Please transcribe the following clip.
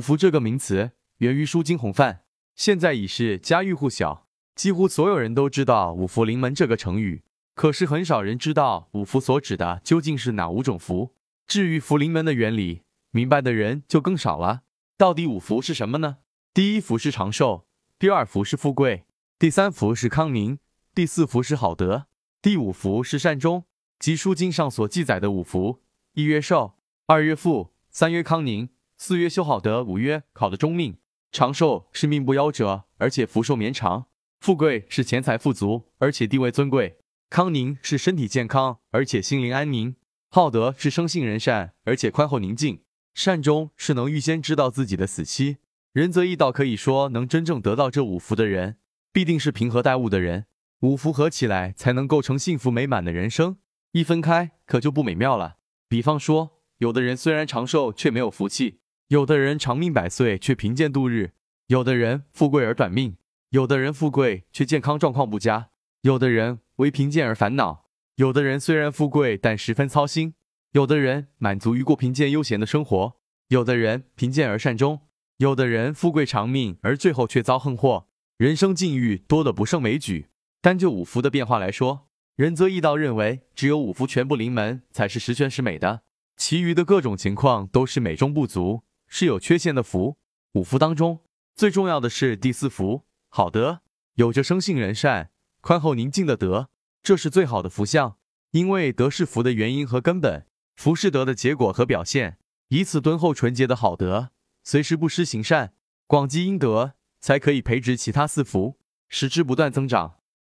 五福这个名词源于书金洪范，现在已是家喻户晓，几乎所有人都知道“五福临门”这个成语。可是很少人知道五福所指的究竟是哪五种福。至于福临门的原理，明白的人就更少了。到底五福是什么呢？第一福是长寿，第二福是富贵，第三福是康宁，第四福是好德，第五福是善终。即书经上所记载的五福：一曰寿，二曰富，三曰康宁，四曰修好德，五曰考得终命。长寿是命不夭折，而且福寿绵长；富贵是钱财富足，而且地位尊贵。康宁是身体健康，而且心灵安宁；好德是生性仁善，而且宽厚宁静；善终是能预先知道自己的死期。仁则义道，可以说能真正得到这五福的人，必定是平和待物的人。五福合起来，才能构成幸福美满的人生；一分开，可就不美妙了。比方说，有的人虽然长寿，却没有福气；有的人长命百岁，却贫贱度日；有的人富贵而短命；有的人富贵却健康状况不佳；有的人。为贫贱而烦恼，有的人虽然富贵，但十分操心；有的人满足于过贫贱悠闲的生活；有的人贫贱而善终；有的人富贵长命，而最后却遭横祸。人生境遇多的不胜枚举。单就五福的变化来说，仁则义道认为，只有五福全部临门，才是十全十美的，其余的各种情况都是美中不足，是有缺陷的福。五福当中最重要的是第四福，好德，有着生性仁善。宽厚宁静的德，这是最好的福相，因为德是福的原因和根本，福是德的结果和表现。以此敦厚纯洁的好德，随时不失行善，广积阴德，才可以培植其他四福，使之不断增长。